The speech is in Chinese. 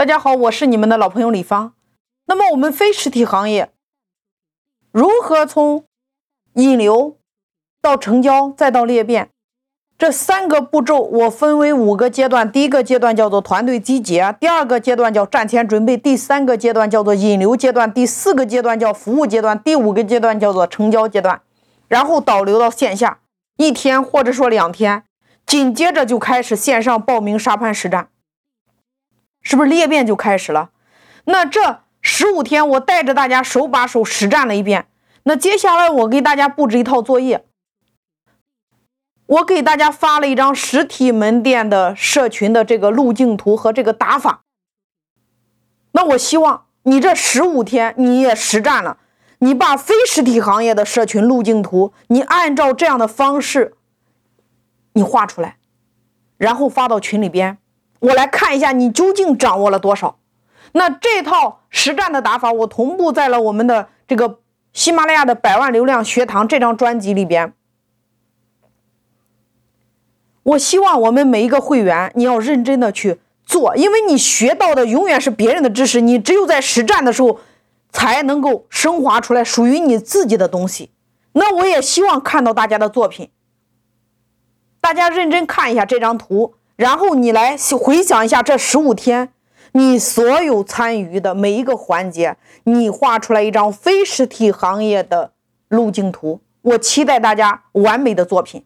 大家好，我是你们的老朋友李芳。那么我们非实体行业如何从引流到成交再到裂变？这三个步骤我分为五个阶段。第一个阶段叫做团队集结，第二个阶段叫战前准备，第三个阶段叫做引流阶段，第四个阶段叫服务阶段，第五个阶段叫做成交阶段。然后导流到线下，一天或者说两天，紧接着就开始线上报名沙盘实战，是不是裂变就开始了？那这十五天我带着大家手把手实战了一遍。那接下来我给大家布置一套作业。我给大家发了一张实体门店的社群的这个路径图和这个打法。那我希望你这十五天你也实战了，你把非实体行业的社群路径图，你按照这样的方式，你画出来，然后发到群里边，我来看一下你究竟掌握了多少。那这套实战的打法，我同步在了我们的这个喜马拉雅的百万流量学堂这张专辑里边。我希望我们每一个会员，你要认真的去做，因为你学到的永远是别人的知识，你只有在实战的时候，才能够升华出来属于你自己的东西。那我也希望看到大家的作品，大家认真看一下这张图，然后你来回想一下这十五天你所有参与的每一个环节，你画出来一张非实体行业的路径图。我期待大家完美的作品。